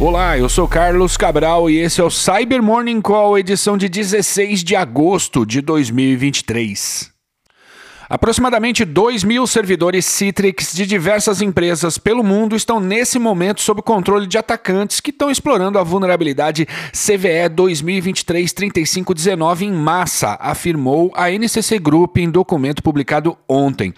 Olá, eu sou Carlos Cabral e esse é o Cyber Morning Call, edição de 16 de agosto de 2023. Aproximadamente 2 mil servidores Citrix de diversas empresas pelo mundo estão nesse momento sob controle de atacantes que estão explorando a vulnerabilidade CVE 2023-3519 em massa, afirmou a NCC Group em documento publicado ontem.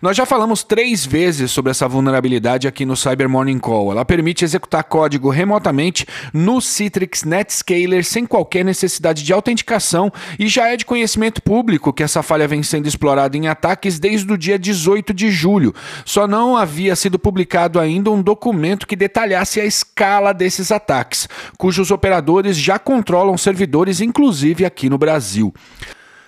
Nós já falamos três vezes sobre essa vulnerabilidade aqui no Cyber Morning Call. Ela permite executar código remotamente no Citrix NetScaler sem qualquer necessidade de autenticação e já é de conhecimento público que essa falha vem sendo explorada em ataques desde o dia 18 de julho. Só não havia sido publicado ainda um documento que detalhasse a escala desses ataques, cujos operadores já controlam servidores, inclusive aqui no Brasil.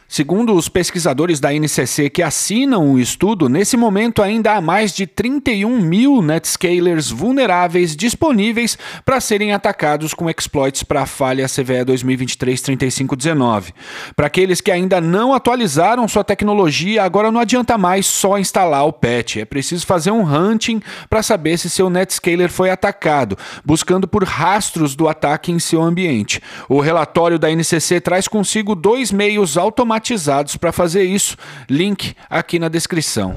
Segundo os pesquisadores da NCC que assinam o estudo, nesse momento ainda há mais de 31 mil Netscalers vulneráveis disponíveis para serem atacados com exploits para a falha CVE 2023-3519. Para aqueles que ainda não atualizaram sua tecnologia, agora não adianta mais só instalar o patch. É preciso fazer um hunting para saber se seu Netscaler foi atacado, buscando por rastros do ataque em seu ambiente. O relatório da NCC traz consigo dois meios automatizados automatizados para fazer isso. Link aqui na descrição.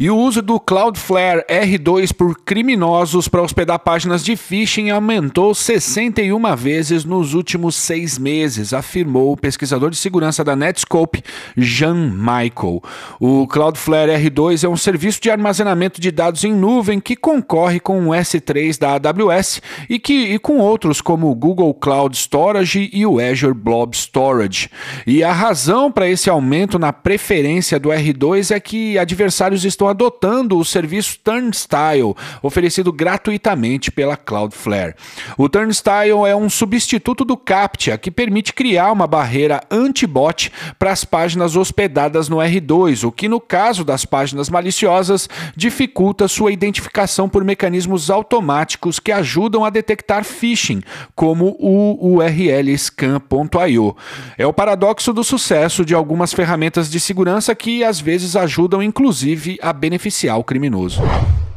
E o uso do Cloudflare R2 por criminosos para hospedar páginas de phishing aumentou 61 vezes nos últimos seis meses, afirmou o pesquisador de segurança da Netscope, Jean Michael. O Cloudflare R2 é um serviço de armazenamento de dados em nuvem que concorre com o S3 da AWS e, que, e com outros como o Google Cloud Storage e o Azure Blob Storage. E a razão para esse aumento na preferência do R2 é que adversários adotando o serviço Turnstile, oferecido gratuitamente pela Cloudflare. O Turnstile é um substituto do CAPTCHA que permite criar uma barreira anti-bot para as páginas hospedadas no R2, o que, no caso das páginas maliciosas, dificulta sua identificação por mecanismos automáticos que ajudam a detectar phishing, como o URL scan.io. É o paradoxo do sucesso de algumas ferramentas de segurança que às vezes ajudam inclusive a beneficiar o criminoso.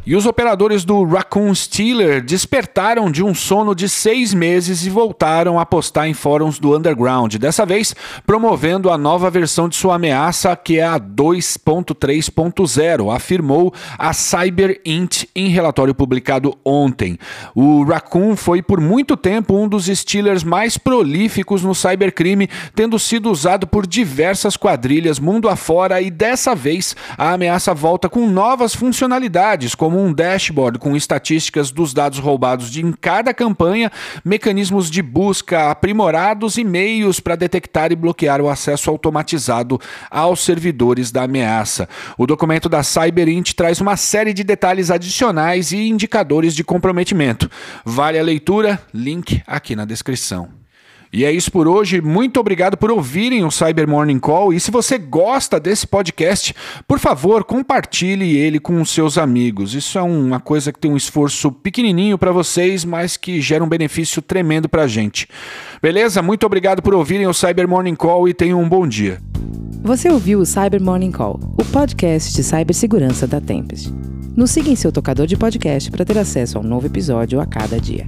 E os operadores do Raccoon Stealer despertaram de um sono de seis meses e voltaram a postar em fóruns do Underground, dessa vez promovendo a nova versão de sua ameaça, que é a 2.3.0, afirmou a CyberInt em relatório publicado ontem. O Raccoon foi por muito tempo um dos Stealers mais prolíficos no cybercrime, tendo sido usado por diversas quadrilhas mundo afora e dessa vez a ameaça volta com novas funcionalidades, como como um dashboard com estatísticas dos dados roubados de em cada campanha, mecanismos de busca aprimorados e meios para detectar e bloquear o acesso automatizado aos servidores da ameaça. O documento da CyberInt traz uma série de detalhes adicionais e indicadores de comprometimento. Vale a leitura? Link aqui na descrição. E é isso por hoje. Muito obrigado por ouvirem o Cyber Morning Call. E se você gosta desse podcast, por favor, compartilhe ele com os seus amigos. Isso é uma coisa que tem um esforço pequenininho para vocês, mas que gera um benefício tremendo para a gente. Beleza? Muito obrigado por ouvirem o Cyber Morning Call e tenham um bom dia. Você ouviu o Cyber Morning Call, o podcast de cibersegurança da Tempest. Nos siga em seu tocador de podcast para ter acesso a um novo episódio a cada dia.